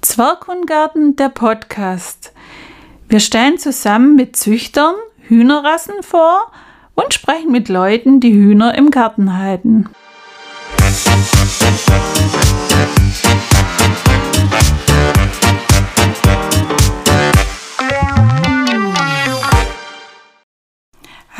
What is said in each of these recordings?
Zwerghundgarten, der Podcast. Wir stellen zusammen mit Züchtern Hühnerrassen vor und sprechen mit Leuten, die Hühner im Garten halten.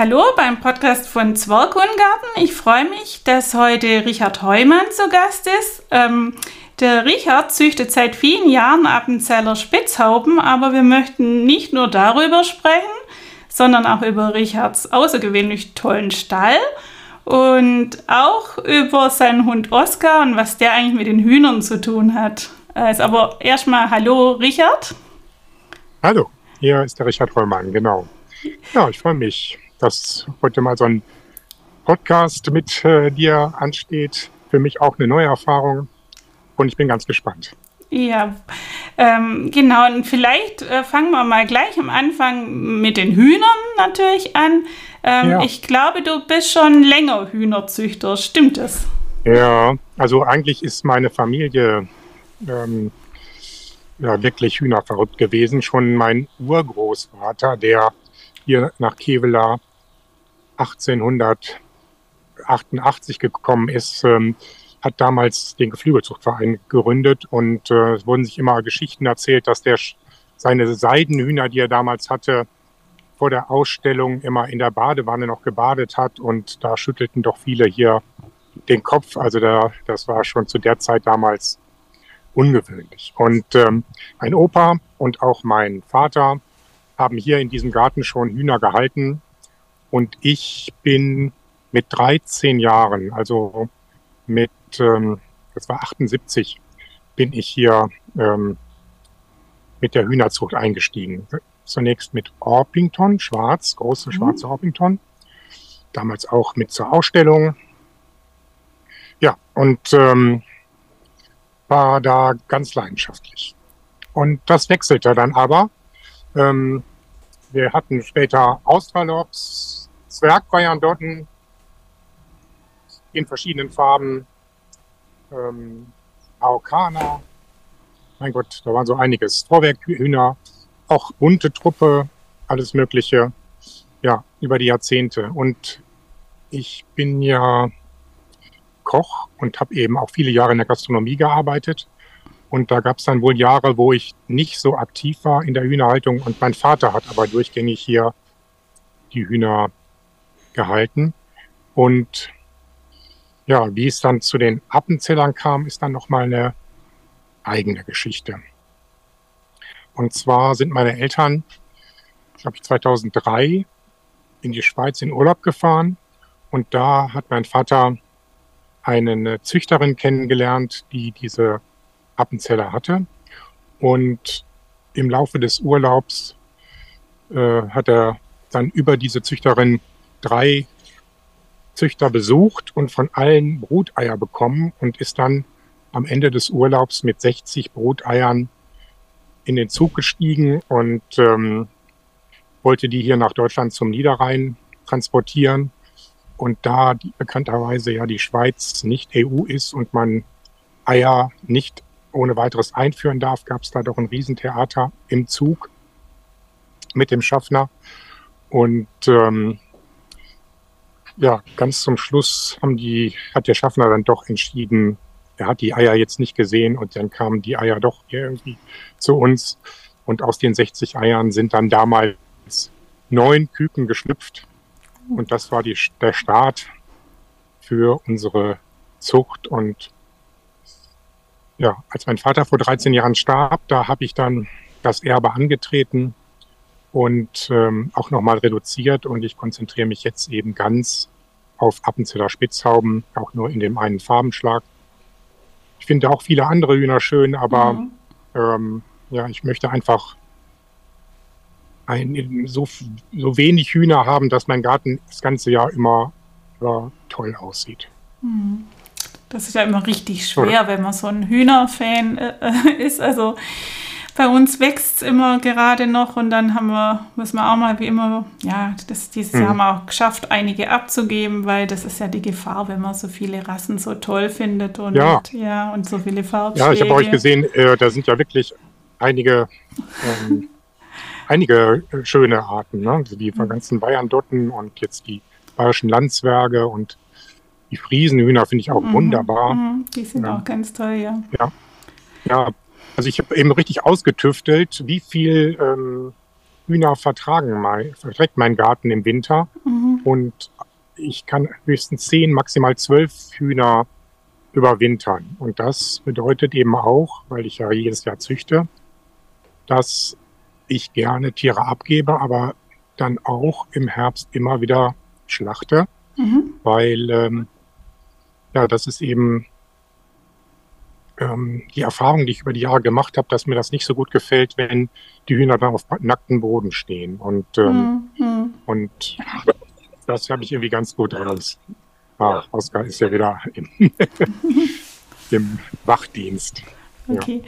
Hallo beim Podcast von Zwerghundgarten. Ich freue mich, dass heute Richard Heumann zu Gast ist. Ähm, der Richard züchtet seit vielen Jahren Appenzeller Spitzhauben, aber wir möchten nicht nur darüber sprechen, sondern auch über Richards außergewöhnlich tollen Stall und auch über seinen Hund Oskar und was der eigentlich mit den Hühnern zu tun hat. Also aber erstmal Hallo Richard. Hallo, hier ist der Richard Rollmann, genau. Ja, ich freue mich, dass heute mal so ein Podcast mit äh, dir ansteht. Für mich auch eine neue Erfahrung und ich bin ganz gespannt. Ja, ähm, genau. Und vielleicht äh, fangen wir mal gleich am Anfang mit den Hühnern natürlich an. Ähm, ja. Ich glaube, du bist schon länger Hühnerzüchter. Stimmt das? Ja, also eigentlich ist meine Familie ähm, ja, wirklich hühnerverrückt gewesen. Schon mein Urgroßvater, der hier nach Kevela 1888 gekommen ist, ähm, hat damals den Geflügelzuchtverein gegründet und äh, es wurden sich immer Geschichten erzählt, dass der seine Seidenhühner, die er damals hatte, vor der Ausstellung immer in der Badewanne noch gebadet hat und da schüttelten doch viele hier den Kopf. Also da, das war schon zu der Zeit damals ungewöhnlich. Und ähm, mein Opa und auch mein Vater haben hier in diesem Garten schon Hühner gehalten und ich bin mit 13 Jahren, also mit ähm, das war 78, bin ich hier ähm, mit der Hühnerzucht eingestiegen. Zunächst mit Orpington, schwarz, große mhm. schwarze Orpington. Damals auch mit zur Ausstellung. Ja, und ähm, war da ganz leidenschaftlich. Und das wechselte dann aber. Ähm, wir hatten später Australops, Zwergbayern-Dotten in verschiedenen Farben, ähm, Araukaner. Mein Gott, da waren so einiges. Vorwerkhühner, auch bunte Truppe, alles Mögliche. Ja, über die Jahrzehnte. Und ich bin ja Koch und habe eben auch viele Jahre in der Gastronomie gearbeitet. Und da gab es dann wohl Jahre, wo ich nicht so aktiv war in der Hühnerhaltung. Und mein Vater hat aber durchgängig hier die Hühner gehalten. Und ja, wie es dann zu den Appenzellern kam, ist dann nochmal eine eigene Geschichte. Und zwar sind meine Eltern, glaube ich, 2003 in die Schweiz in Urlaub gefahren. Und da hat mein Vater eine Züchterin kennengelernt, die diese Appenzeller hatte. Und im Laufe des Urlaubs äh, hat er dann über diese Züchterin drei Züchter besucht und von allen Bruteier bekommen und ist dann am Ende des Urlaubs mit 60 Bruteiern in den Zug gestiegen und ähm, wollte die hier nach Deutschland zum Niederrhein transportieren. Und da die, bekannterweise ja die Schweiz nicht EU ist und man Eier nicht ohne weiteres einführen darf, gab es da doch ein Riesentheater im Zug mit dem Schaffner. Und ähm, ja, ganz zum Schluss haben die, hat der Schaffner dann doch entschieden, er hat die Eier jetzt nicht gesehen und dann kamen die Eier doch irgendwie zu uns. Und aus den 60 Eiern sind dann damals neun Küken geschlüpft. Und das war die, der Start für unsere Zucht. Und ja, als mein Vater vor 13 Jahren starb, da habe ich dann das Erbe angetreten und ähm, auch nochmal reduziert und ich konzentriere mich jetzt eben ganz auf Appenzeller Spitzhauben, auch nur in dem einen Farbenschlag. Ich finde auch viele andere Hühner schön, aber mhm. ähm, ja, ich möchte einfach ein, so, so wenig Hühner haben, dass mein Garten das ganze Jahr immer ja, toll aussieht. Mhm. Das ist ja immer richtig schwer, Oder? wenn man so ein Hühnerfan äh, ist. Also bei uns wächst es immer gerade noch und dann haben wir, müssen wir auch mal wie immer, ja, das, dieses mhm. Jahr haben wir auch geschafft, einige abzugeben, weil das ist ja die Gefahr, wenn man so viele Rassen so toll findet und ja, ja und so viele Farbschläge. Ja, ich habe euch gesehen, äh, da sind ja wirklich einige, ähm, einige schöne Arten, ne? Also die mhm. ganzen Bayern-Dotten und jetzt die bayerischen Landzwerge und die Friesenhühner finde ich auch mhm. wunderbar. Mhm. Die sind ja. auch ganz toll, ja. Ja, ja also ich habe eben richtig ausgetüftelt, wie viel ähm, Hühner vertragen mein, verträgt mein Garten im Winter. Mhm. Und ich kann höchstens zehn, maximal zwölf Hühner überwintern. Und das bedeutet eben auch, weil ich ja jedes Jahr züchte, dass ich gerne Tiere abgebe, aber dann auch im Herbst immer wieder schlachte, mhm. weil ähm, ja, das ist eben ähm, die Erfahrung, die ich über die Jahre gemacht habe, dass mir das nicht so gut gefällt, wenn die Hühner dann auf nacktem Boden stehen. Und, ähm, mhm. und das habe ich irgendwie ganz gut raus. Ah, Oskar ist ja wieder im, im Wachdienst. Okay.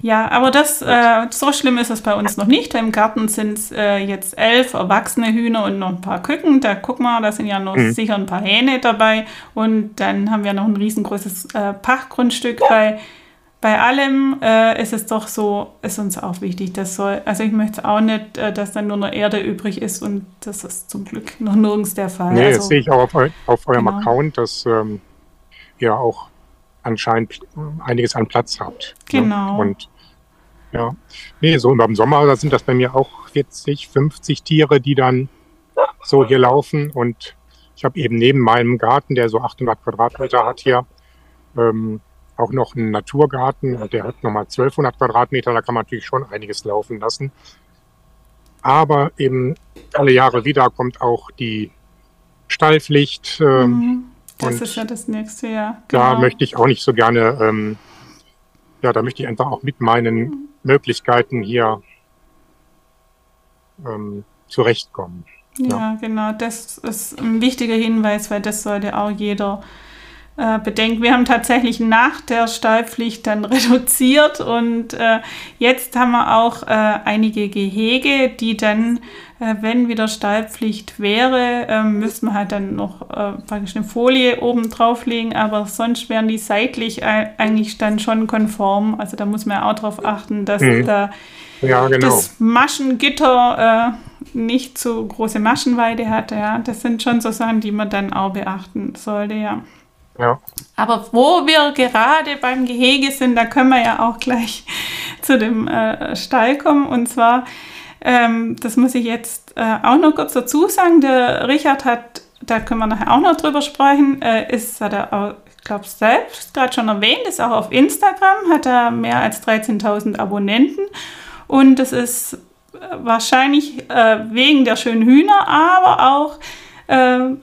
Ja. Aber das, äh, so schlimm ist es bei uns noch nicht. Im Garten sind es äh, jetzt elf erwachsene Hühner und noch ein paar Küken. Da guck mal, da sind ja noch mhm. sicher ein paar Hähne dabei. Und dann haben wir noch ein riesengroßes äh, Pachtgrundstück, weil bei allem äh, ist es doch so, ist uns auch wichtig, das soll, also ich möchte auch nicht, äh, dass dann nur noch Erde übrig ist und das ist zum Glück noch nirgends der Fall. Nee, also, das sehe ich auch auf, auf eurem genau. Account, dass ähm, ihr auch anscheinend einiges an Platz habt. Ne? Genau. Ne? Und ja, nee, so im Sommer, da sind das bei mir auch 40, 50 Tiere, die dann so hier laufen. Und ich habe eben neben meinem Garten, der so 800 Quadratmeter hat hier, ähm, auch noch einen Naturgarten und der hat nochmal 1200 Quadratmeter, da kann man natürlich schon einiges laufen lassen. Aber eben alle Jahre wieder kommt auch die Stallpflicht. Ähm, mhm. Das ist ja das nächste Jahr. Genau. Da möchte ich auch nicht so gerne, ähm, ja, da möchte ich einfach auch mit meinen Möglichkeiten hier ähm, zurechtkommen. Ja, ja, genau. Das ist ein wichtiger Hinweis, weil das sollte auch jeder äh, bedenken. Wir haben tatsächlich nach der Stallpflicht dann reduziert und äh, jetzt haben wir auch äh, einige Gehege, die dann äh, wenn wieder Stallpflicht wäre, ähm, müssten wir halt dann noch äh, praktisch eine Folie oben drauflegen, aber sonst wären die seitlich eigentlich dann schon konform. Also da muss man auch darauf achten, dass mhm. da ja, genau. das Maschengitter äh, nicht zu große Maschenweite hat. Ja. Das sind schon so Sachen, die man dann auch beachten sollte, ja. Ja. Aber wo wir gerade beim Gehege sind, da können wir ja auch gleich zu dem äh, Stall kommen. Und zwar ähm, das muss ich jetzt äh, auch noch kurz dazu sagen. Der Richard hat, da können wir nachher auch noch drüber sprechen, äh, ist, hat er auch, ich glaube, selbst gerade schon erwähnt, ist auch auf Instagram, hat er mehr als 13.000 Abonnenten. Und das ist äh, wahrscheinlich äh, wegen der schönen Hühner, aber auch äh,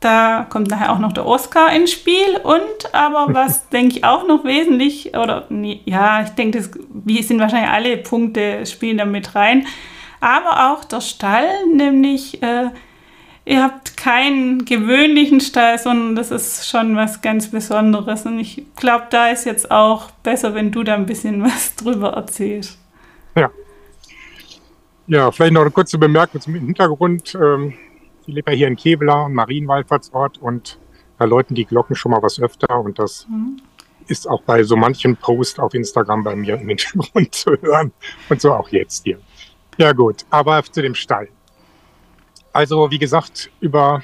da kommt nachher auch noch der Oscar ins Spiel und aber was denke ich auch noch wesentlich, oder nee, ja, ich denke, das wie sind wahrscheinlich alle Punkte spielen da mit rein, aber auch der Stall, nämlich äh, ihr habt keinen gewöhnlichen Stall, sondern das ist schon was ganz Besonderes und ich glaube, da ist jetzt auch besser, wenn du da ein bisschen was drüber erzählst. Ja. Ja, vielleicht noch eine kurze Bemerkung zum Hintergrund. Ähm ich lebe ja hier in Kevlar, Marienwallfahrtsort und da läuten die Glocken schon mal was öfter und das mhm. ist auch bei so manchen Post auf Instagram bei mir im Hintergrund zu hören und so auch jetzt hier. Ja gut, aber zu dem Stall. Also wie gesagt, über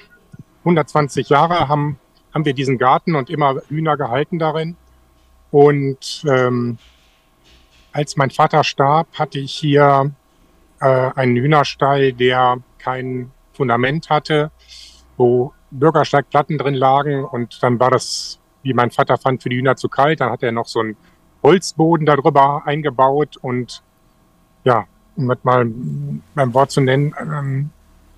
120 Jahre haben, haben wir diesen Garten und immer Hühner gehalten darin. Und ähm, als mein Vater starb, hatte ich hier äh, einen Hühnerstall, der keinen Fundament hatte, wo Bürgersteigplatten drin lagen und dann war das, wie mein Vater fand, für die Hühner zu kalt. Dann hat er noch so einen Holzboden darüber eingebaut und ja, um das mal beim Wort zu nennen, ähm,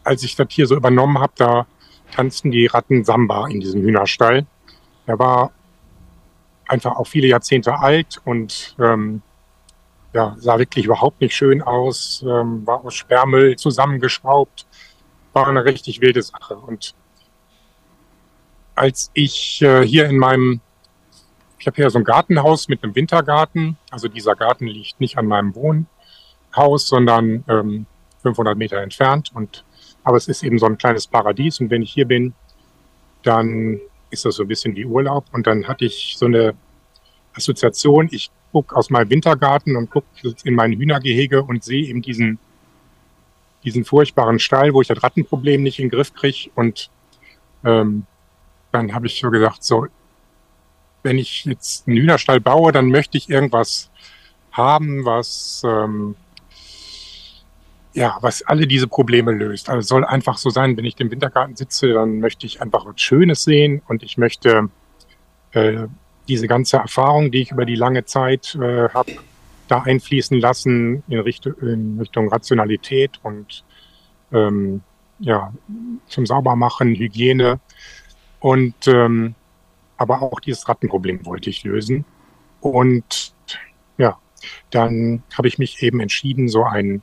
als ich das hier so übernommen habe, da tanzten die Ratten Samba in diesem Hühnerstall. Er war einfach auch viele Jahrzehnte alt und ähm, ja, sah wirklich überhaupt nicht schön aus, ähm, war aus Sperrmüll zusammengeschraubt war eine richtig wilde Sache. Und als ich äh, hier in meinem ich habe hier so ein Gartenhaus mit einem Wintergarten. Also dieser Garten liegt nicht an meinem Wohnhaus, sondern ähm, 500 Meter entfernt. Und aber es ist eben so ein kleines Paradies. Und wenn ich hier bin, dann ist das so ein bisschen wie Urlaub. Und dann hatte ich so eine Assoziation. Ich gucke aus meinem Wintergarten und gucke in mein Hühnergehege und sehe eben diesen, diesen furchtbaren Stall, wo ich das Rattenproblem nicht in den Griff kriege. Und ähm, dann habe ich so gesagt, so, wenn ich jetzt einen Hühnerstall baue, dann möchte ich irgendwas haben, was ähm, ja, was alle diese Probleme löst. Also soll einfach so sein, wenn ich im Wintergarten sitze, dann möchte ich einfach was Schönes sehen und ich möchte äh, diese ganze Erfahrung, die ich über die lange Zeit äh, habe, da einfließen lassen in Richtung, in Richtung Rationalität und ähm, ja, zum Saubermachen, Hygiene und ähm, aber auch dieses Rattenproblem wollte ich lösen. Und ja, dann habe ich mich eben entschieden, so einen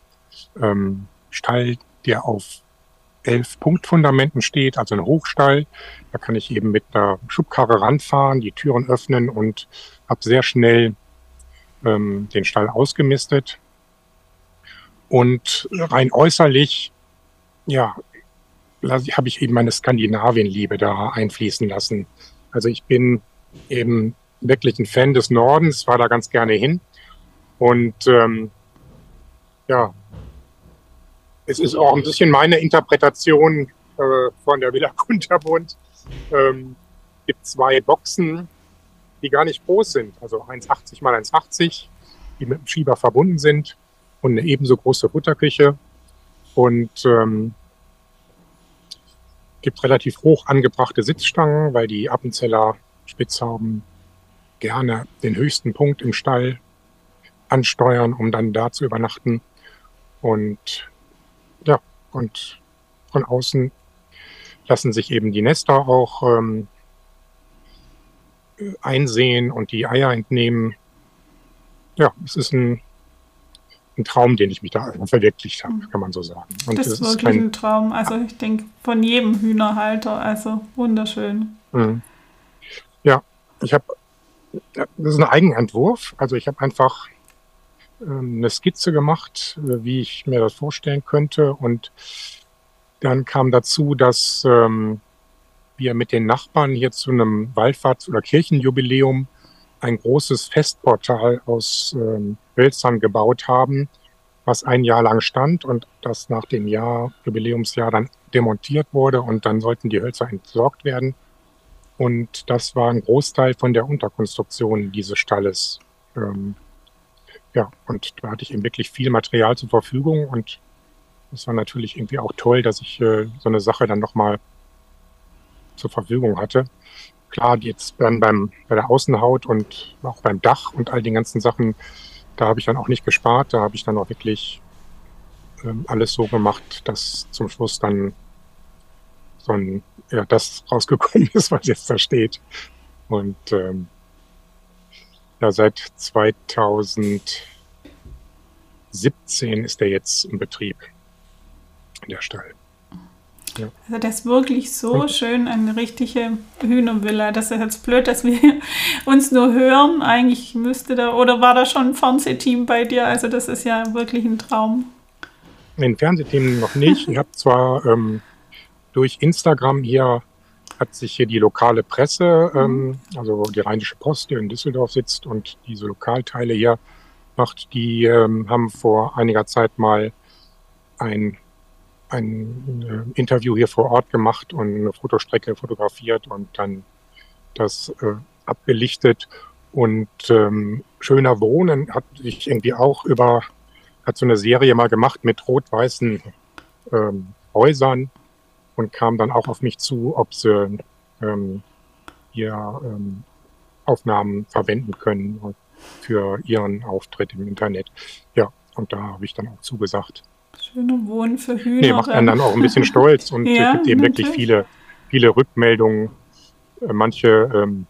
ähm, Stall, der auf elf Punktfundamenten steht, also ein Hochstall. Da kann ich eben mit einer Schubkarre ranfahren, die Türen öffnen und habe sehr schnell ähm, den Stall ausgemistet. Und rein äußerlich, ja, habe ich eben meine Skandinavien-Liebe da einfließen lassen. Also ich bin eben wirklich ein Fan des Nordens, war da ganz gerne hin. Und ähm, ja, es ist auch ein bisschen meine Interpretation äh, von der Villa Kunterbund. Ähm, gibt zwei Boxen, die gar nicht groß sind, also 1,80 mal 1,80, die mit dem Schieber verbunden sind und eine ebenso große Futterküche. Und ähm, gibt relativ hoch angebrachte Sitzstangen, weil die Appenzeller Spitzhauben gerne den höchsten Punkt im Stall ansteuern, um dann da zu übernachten. Und ja, und von außen lassen sich eben die Nester auch ähm, einsehen und die Eier entnehmen. Ja, es ist ein ein Traum, den ich mich da verwirklicht habe, kann man so sagen. Und das, ist wirklich kein, ein Traum. Also ich denke von jedem Hühnerhalter. Also wunderschön. Mhm. Ja, ich habe, das ist ein Eigenentwurf. Also ich habe einfach ähm, eine Skizze gemacht, äh, wie ich mir das vorstellen könnte. Und dann kam dazu, dass ähm, wir mit den Nachbarn hier zu einem Wallfahrts- oder Kirchenjubiläum ein großes Festportal aus ähm, Hölzern gebaut haben, was ein Jahr lang stand und das nach dem Jahr, Jubiläumsjahr, dann demontiert wurde und dann sollten die Hölzer entsorgt werden. Und das war ein Großteil von der Unterkonstruktion dieses Stalles. Ähm, ja, und da hatte ich eben wirklich viel Material zur Verfügung und es war natürlich irgendwie auch toll, dass ich äh, so eine Sache dann nochmal zur Verfügung hatte. Klar, jetzt dann beim, bei der Außenhaut und auch beim Dach und all den ganzen Sachen, da habe ich dann auch nicht gespart. Da habe ich dann auch wirklich ähm, alles so gemacht, dass zum Schluss dann so ein, ja, das rausgekommen ist, was jetzt da steht. Und ähm, ja, seit 2017 ist er jetzt im Betrieb, der Stall. Ja. Also das ist wirklich so schön, eine richtige Hühnervilla. Das ist jetzt blöd, dass wir uns nur hören. Eigentlich müsste da, oder war da schon ein Fernsehteam bei dir? Also das ist ja wirklich ein Traum. Ein Fernsehteam noch nicht. Ich habe zwar ähm, durch Instagram hier hat sich hier die lokale Presse, mhm. ähm, also die Rheinische Post, die in Düsseldorf sitzt und diese Lokalteile hier macht, die ähm, haben vor einiger Zeit mal ein ein äh, Interview hier vor Ort gemacht und eine Fotostrecke fotografiert und dann das äh, abgelichtet. Und ähm, Schöner Wohnen hat sich irgendwie auch über, hat so eine Serie mal gemacht mit rot-weißen ähm, Häusern und kam dann auch auf mich zu, ob sie ähm, hier ähm, Aufnahmen verwenden können für ihren Auftritt im Internet. Ja, und da habe ich dann auch zugesagt. Schöne Wohnen für Hühner. Nee, macht einen dann auch ein bisschen stolz und ja, es gibt eben wirklich viele, viele Rückmeldungen. Äh, manche ähm,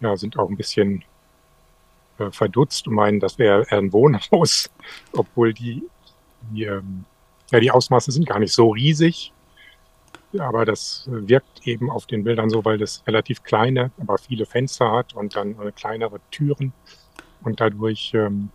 ja, sind auch ein bisschen äh, verdutzt und meinen, das wäre ein Wohnhaus, obwohl die, die, ähm, ja, die Ausmaße sind gar nicht so riesig. aber das wirkt eben auf den Bildern so, weil das relativ kleine, aber viele Fenster hat und dann kleinere Türen und dadurch ähm,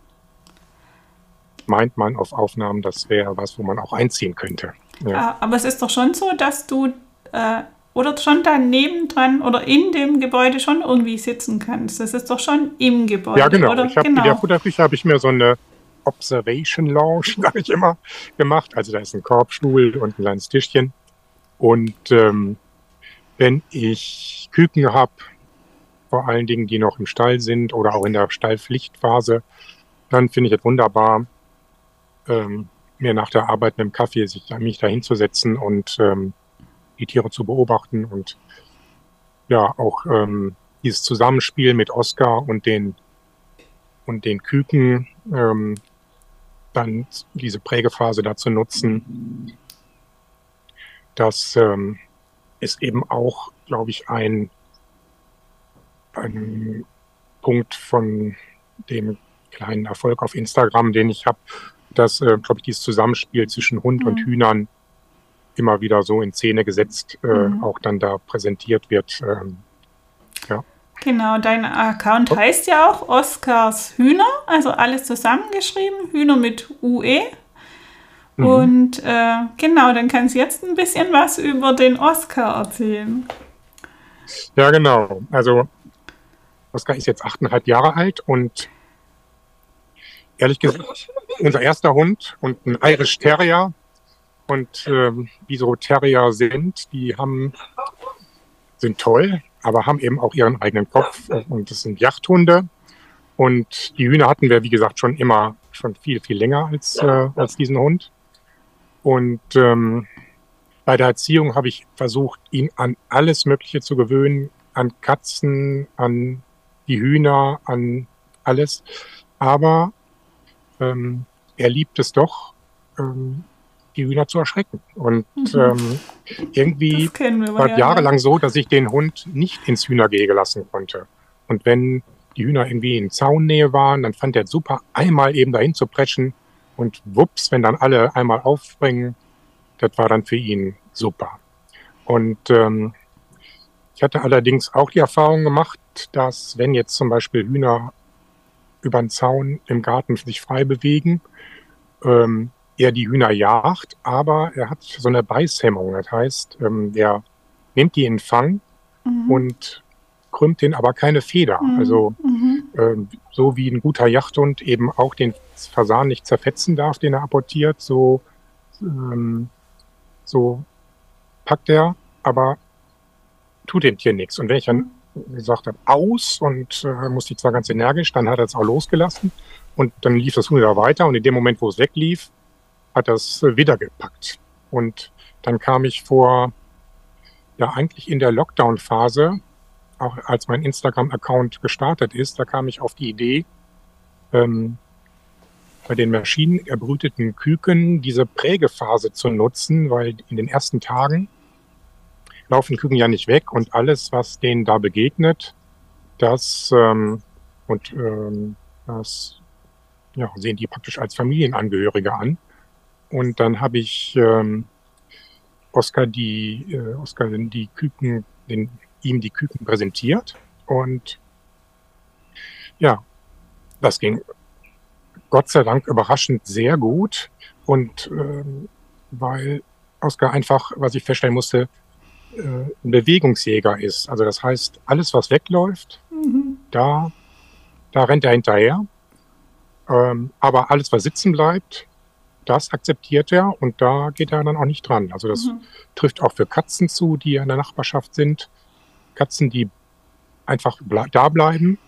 meint man auf Aufnahmen, das wäre was, wo man auch einziehen könnte. Ja. Ah, aber es ist doch schon so, dass du äh, oder schon da nebendran oder in dem Gebäude schon irgendwie sitzen kannst. Das ist doch schon im Gebäude. Ja, genau. Oder? Ich hab, genau. In der Futterküche habe ich mir so eine Observation Lounge, sage ich immer, gemacht. Also da ist ein Korbstuhl und ein kleines Tischchen. Und ähm, wenn ich Küken habe, vor allen Dingen, die noch im Stall sind oder auch in der Stallpflichtphase, dann finde ich es wunderbar, ähm, mir nach der Arbeit mit dem Kaffee sich, mich da hinzusetzen und ähm, die Tiere zu beobachten und ja, auch ähm, dieses Zusammenspiel mit Oscar und den und den Küken, ähm, dann diese Prägephase dazu nutzen. Das ähm, ist eben auch, glaube ich, ein, ein Punkt von dem kleinen Erfolg auf Instagram, den ich habe, dass, äh, glaube ich, dieses Zusammenspiel zwischen Hund mhm. und Hühnern immer wieder so in Szene gesetzt, äh, mhm. auch dann da präsentiert wird. Ähm, ja. Genau, dein Account oh. heißt ja auch Oscars Hühner, also alles zusammengeschrieben, Hühner mit UE. Mhm. Und äh, genau, dann kannst du jetzt ein bisschen was über den Oscar erzählen. Ja, genau. Also Oscar ist jetzt achteinhalb Jahre alt und ehrlich gesagt, unser erster Hund und ein Irish Terrier und ähm, wie so Terrier sind, die haben, sind toll, aber haben eben auch ihren eigenen Kopf und das sind Jachthunde. Und die Hühner hatten wir, wie gesagt, schon immer, schon viel, viel länger als, äh, als diesen Hund. Und ähm, bei der Erziehung habe ich versucht, ihn an alles Mögliche zu gewöhnen, an Katzen, an die Hühner, an alles. Aber ähm, er liebt es doch, ähm, die Hühner zu erschrecken. Und mhm. ähm, irgendwie war ja, jahrelang so, dass ich den Hund nicht ins Hühnergehege lassen konnte. Und wenn die Hühner irgendwie in Zaunnähe waren, dann fand er super, einmal eben dahin zu preschen. Und wups, wenn dann alle einmal aufspringen, das war dann für ihn super. Und ähm, ich hatte allerdings auch die Erfahrung gemacht, dass wenn jetzt zum Beispiel Hühner über den Zaun im Garten sich frei bewegen, ähm, er die Hühner jagt, aber er hat so eine Beißhemmung. Das heißt, ähm, er nimmt die in Fang mhm. und krümmt den aber keine Feder. Mhm. Also mhm. Ähm, so wie ein guter Jagdhund eben auch den Fasan nicht zerfetzen darf, den er apportiert, so, ähm, so packt er, aber tut dem Tier nichts. Und wenn ich dann gesagt aus und äh, musste zwar ganz energisch, dann hat er es auch losgelassen und dann lief das Huhn weiter und in dem Moment, wo es weglief, hat das wieder gepackt. Und dann kam ich vor, ja eigentlich in der Lockdown-Phase, auch als mein Instagram-Account gestartet ist, da kam ich auf die Idee, ähm, bei den maschinenerbrüteten Küken diese Prägephase zu nutzen, weil in den ersten Tagen laufen Küken ja nicht weg und alles, was denen da begegnet, das ähm, und ähm, das ja, sehen die praktisch als Familienangehörige an. Und dann habe ich ähm, Oscar die äh, Oscar die Küken, den, ihm die Küken präsentiert und ja, das ging Gott sei Dank überraschend sehr gut und ähm, weil Oscar einfach, was ich feststellen musste, ein Bewegungsjäger ist. Also das heißt, alles was wegläuft, mhm. da da rennt er hinterher. Ähm, aber alles was sitzen bleibt, das akzeptiert er und da geht er dann auch nicht dran. Also das mhm. trifft auch für Katzen zu, die in der Nachbarschaft sind. Katzen, die einfach ble da bleiben,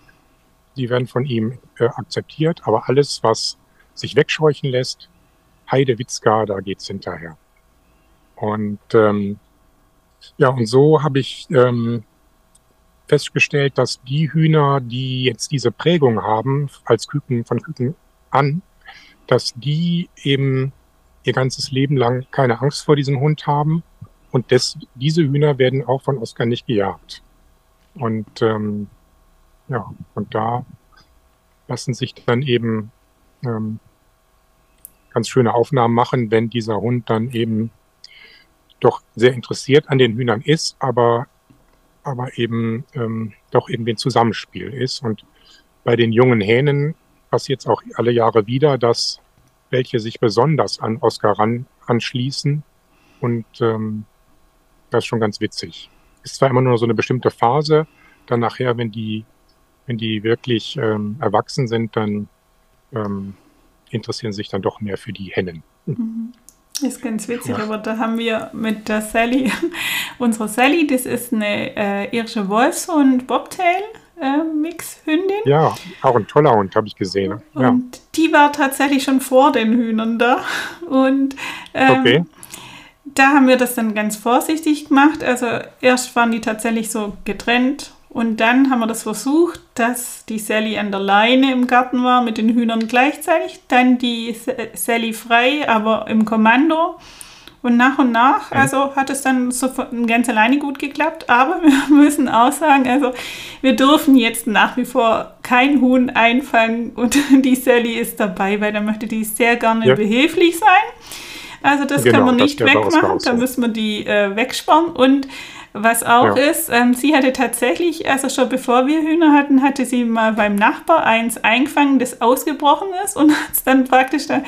die werden von ihm äh, akzeptiert, aber alles, was sich wegscheuchen lässt, Heide Witzka, da geht's hinterher. Und ähm, ja, und so habe ich ähm, festgestellt, dass die Hühner, die jetzt diese Prägung haben, als Küken von Küken an, dass die eben ihr ganzes Leben lang keine Angst vor diesem Hund haben. Und des, diese Hühner werden auch von Oskar nicht gejagt. Und ähm, ja, und da lassen sich dann eben ähm, ganz schöne Aufnahmen machen, wenn dieser Hund dann eben doch sehr interessiert an den Hühnern ist, aber, aber eben ähm, doch irgendwie ein Zusammenspiel ist. Und bei den jungen Hähnen passiert es auch alle Jahre wieder, dass welche sich besonders an Oscar ran, anschließen. Und ähm, das ist schon ganz witzig. Ist zwar immer nur so eine bestimmte Phase, dann nachher, wenn die, wenn die wirklich ähm, erwachsen sind, dann ähm, interessieren sich dann doch mehr für die Hennen. Mhm. Ist ganz witzig, aber da haben wir mit der Sally, unsere Sally, das ist eine äh, irische Wolfs- und Bobtail-Mix-Hündin. Äh, ja, auch ein toller Hund, habe ich gesehen. Ja. Und die war tatsächlich schon vor den Hühnern da. Und ähm, okay. da haben wir das dann ganz vorsichtig gemacht. Also erst waren die tatsächlich so getrennt und dann haben wir das versucht, dass die Sally an der Leine im Garten war mit den Hühnern gleichzeitig, dann die Sally frei, aber im Kommando. Und nach und nach, also hat es dann so ganz alleine gut geklappt. Aber wir müssen auch sagen, also wir dürfen jetzt nach wie vor kein Huhn einfangen und die Sally ist dabei, weil da möchte die sehr gerne ja. behilflich sein. Also das genau, können wir nicht wegmachen, da müssen wir die äh, wegsperren. Und was auch ja. ist, ähm, sie hatte tatsächlich, also schon bevor wir Hühner hatten, hatte sie mal beim Nachbar eins eingefangen, das ausgebrochen ist und hat es dann praktisch dann,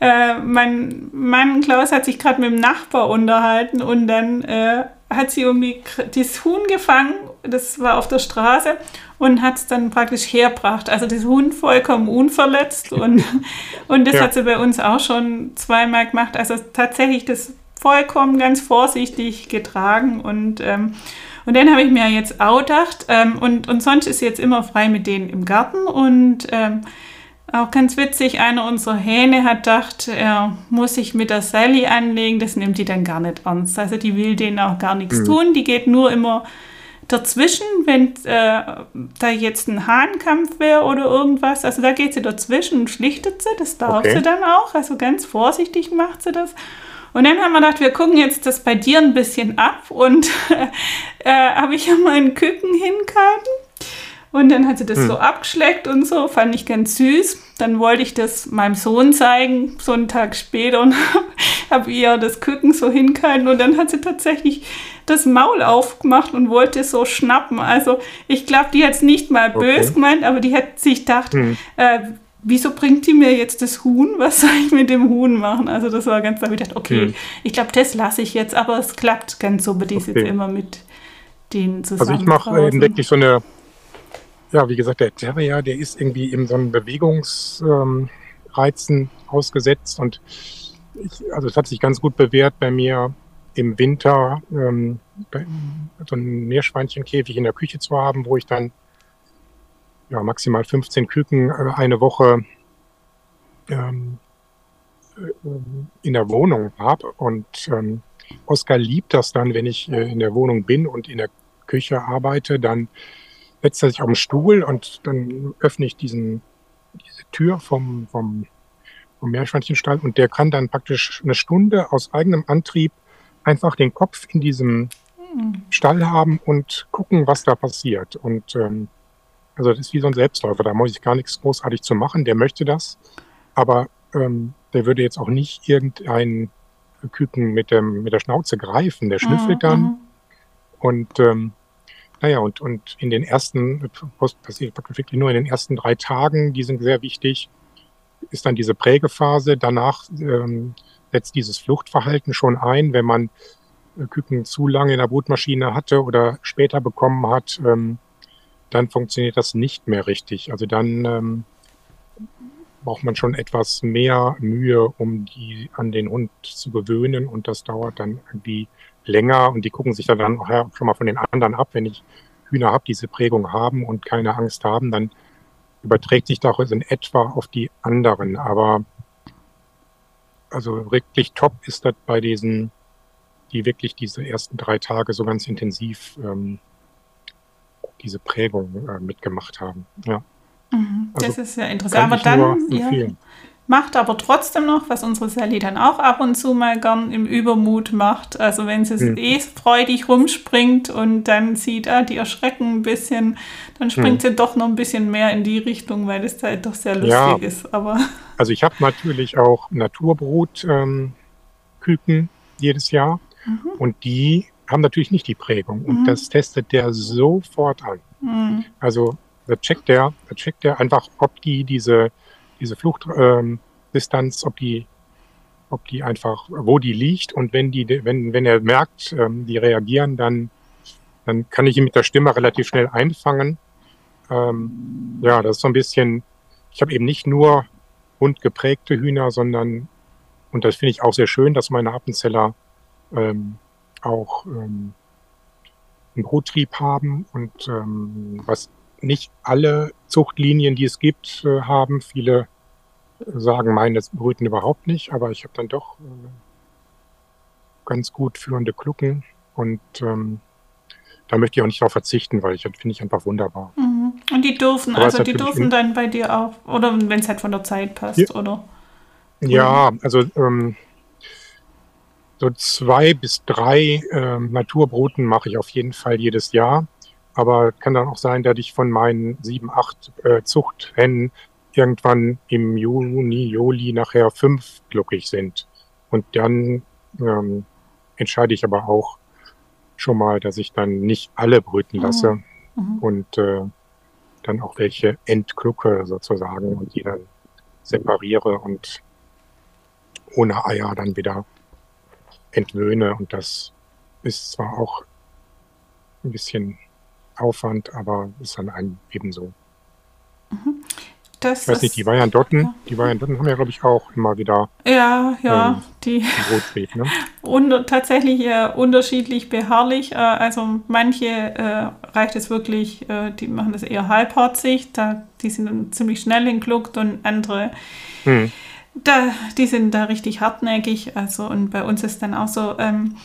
äh, mein Mann Klaus hat sich gerade mit dem Nachbar unterhalten und dann äh, hat sie irgendwie das Huhn gefangen, das war auf der Straße und hat es dann praktisch herbracht. Also das Huhn vollkommen unverletzt und, und das ja. hat sie bei uns auch schon zweimal gemacht. Also tatsächlich das vollkommen ganz vorsichtig getragen und ähm, und dann habe ich mir jetzt auch gedacht, ähm, und, und sonst ist sie jetzt immer frei mit denen im Garten und ähm, auch ganz witzig, einer unserer Hähne hat gedacht, er muss sich mit der Sally anlegen, das nimmt die dann gar nicht ernst. Also die will denen auch gar nichts mhm. tun, die geht nur immer dazwischen, wenn äh, da jetzt ein Hahnkampf wäre oder irgendwas. Also da geht sie dazwischen und schlichtet sie, das darf okay. sie dann auch. Also ganz vorsichtig macht sie das. Und dann haben wir gedacht, wir gucken jetzt das bei dir ein bisschen ab und äh, habe ich ja meinen Küken hingehalten. Und dann hat sie das hm. so abgeschleckt und so, fand ich ganz süß. Dann wollte ich das meinem Sohn zeigen, so einen Tag später, und habe ihr das Küken so hingehalten. Und dann hat sie tatsächlich das Maul aufgemacht und wollte so schnappen. Also ich glaube, die hat es nicht mal böse okay. gemeint, aber die hat sich gedacht, hm. äh, wieso bringt die mir jetzt das Huhn? Was soll ich mit dem Huhn machen? Also das war ganz, da habe ich gedacht, okay, hm. ich glaube, das lasse ich jetzt, aber es klappt ganz so, die ist okay. jetzt immer mit denen zusammen. Also ich mache eben wirklich so eine, ja, wie gesagt, der Terrier, der ist irgendwie in so einem Bewegungsreizen ähm, ausgesetzt und ich, also es hat sich ganz gut bewährt bei mir im Winter ähm, so ein Meerschweinchenkäfig in der Küche zu haben, wo ich dann ja, maximal 15 Küken äh, eine Woche ähm, äh, in der Wohnung habe. Und ähm, Oskar liebt das dann, wenn ich äh, in der Wohnung bin und in der Küche arbeite, dann setzt er sich auf den Stuhl und dann öffne ich diesen, diese Tür vom, vom, vom Meerschweinchenstall und der kann dann praktisch eine Stunde aus eigenem Antrieb einfach den Kopf in diesem hm. Stall haben und gucken, was da passiert. Und ähm, also das ist wie so ein Selbstläufer, da muss ich gar nichts großartig zu machen, der möchte das, aber ähm, der würde jetzt auch nicht irgendeinen Küken mit, dem, mit der Schnauze greifen, der schnüffelt mhm. dann mhm. und ähm, naja, und, und in den ersten, passiert wirklich nur in den ersten drei Tagen, die sind sehr wichtig, ist dann diese Prägephase. Danach ähm, setzt dieses Fluchtverhalten schon ein, wenn man äh, Küken zu lange in der Brutmaschine hatte oder später bekommen hat, ähm, dann funktioniert das nicht mehr richtig. Also dann ähm, braucht man schon etwas mehr Mühe, um die an den Hund zu gewöhnen und das dauert dann irgendwie länger und die gucken sich dann auch schon mal von den anderen ab. Wenn ich Hühner habe, diese Prägung haben und keine Angst haben, dann überträgt sich das in etwa auf die anderen. Aber also wirklich top ist das bei diesen, die wirklich diese ersten drei Tage so ganz intensiv ähm, diese Prägung äh, mitgemacht haben. Ja. Mhm, das also ist ja interessant. Aber dann ja, macht aber trotzdem noch, was unsere Sally dann auch ab und zu mal gern im Übermut macht. Also wenn sie hm. eh freudig rumspringt und dann sieht, ah, die erschrecken ein bisschen, dann springt hm. sie doch noch ein bisschen mehr in die Richtung, weil das halt doch sehr lustig ja. ist. Aber also ich habe natürlich auch Naturbrut ähm, Küken jedes Jahr. Mhm. Und die haben natürlich nicht die Prägung. Und mhm. das testet der sofort an. Mhm. Also da checkt der, da checkt der einfach, ob die diese, diese Fluchtdistanz, ähm, ob die, ob die einfach, wo die liegt. Und wenn die, wenn, wenn er merkt, ähm, die reagieren, dann, dann kann ich ihn mit der Stimme relativ schnell einfangen. Ähm, ja, das ist so ein bisschen, ich habe eben nicht nur geprägte Hühner, sondern, und das finde ich auch sehr schön, dass meine Appenzeller ähm, auch ähm, einen Bruttrieb haben und ähm, was nicht alle Zuchtlinien, die es gibt, äh, haben. Viele sagen, meine brüten überhaupt nicht, aber ich habe dann doch äh, ganz gut führende Klucken und ähm, da möchte ich auch nicht darauf verzichten, weil ich finde ich einfach wunderbar. Mhm. Und die dürfen, aber also die dürfen dann bei dir auch, oder wenn es halt von der Zeit passt, ja, oder? Ja, also ähm, so zwei bis drei äh, Naturbruten mache ich auf jeden Fall jedes Jahr. Aber kann dann auch sein, dass ich von meinen sieben, acht äh, Zuchthennen irgendwann im Juni, Juli nachher fünf glücklich sind. Und dann ähm, entscheide ich aber auch schon mal, dass ich dann nicht alle brüten mhm. lasse mhm. Mhm. und äh, dann auch welche entklucke sozusagen und die dann separiere und ohne Eier dann wieder entwöhne. Und das ist zwar auch ein bisschen Aufwand, aber ist dann ein ebenso. Mhm. Das ich weiß nicht, die Wyandotten, ja. die Wyandotten haben ja, glaube ich, auch immer wieder. Ja, ja, ähm, die. Rottrieb, ne? Und tatsächlich äh, unterschiedlich beharrlich. Äh, also manche äh, reicht es wirklich, äh, die machen das eher halbherzig, da, die sind ziemlich schnell entgluckt und andere. Hm da, die sind da richtig hartnäckig. Also, und bei uns ist dann auch so, ähm,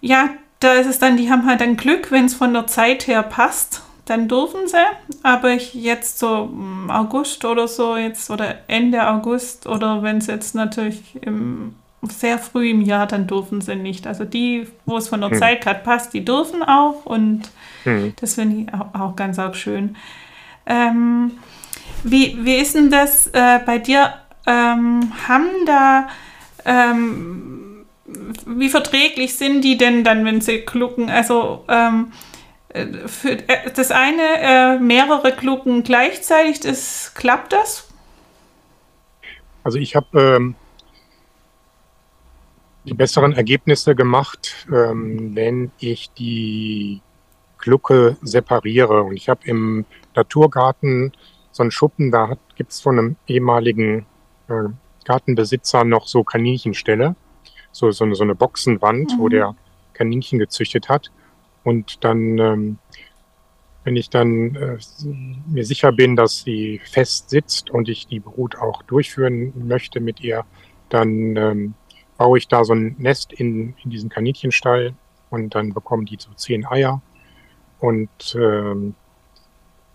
ja, da ist es dann, die haben halt dann Glück, wenn es von der Zeit her passt, dann dürfen sie. Aber jetzt so im August oder so, jetzt oder Ende August oder wenn es jetzt natürlich im, sehr früh im Jahr, dann dürfen sie nicht. Also die, wo es von der hm. Zeit gerade passt, die dürfen auch und hm. das finde ich auch, auch, ganz auch schön. Ähm, wie, wie ist denn das äh, bei dir? Ähm, haben da, ähm, wie verträglich sind die denn dann, wenn sie klucken? Also ähm, äh, für äh, das eine, äh, mehrere Klucken gleichzeitig, das, klappt das? Also ich habe ähm, die besseren Ergebnisse gemacht, ähm, wenn ich die Glucke separiere. Und ich habe im Naturgarten so einen Schuppen, da gibt es von einem ehemaligen äh, Gartenbesitzer noch so Kaninchenställe, so, so, eine, so eine Boxenwand, mhm. wo der Kaninchen gezüchtet hat. Und dann, ähm, wenn ich dann äh, mir sicher bin, dass sie fest sitzt und ich die Brut auch durchführen möchte mit ihr, dann ähm, baue ich da so ein Nest in, in diesen Kaninchenstall und dann bekommen die so zehn Eier. Und ähm,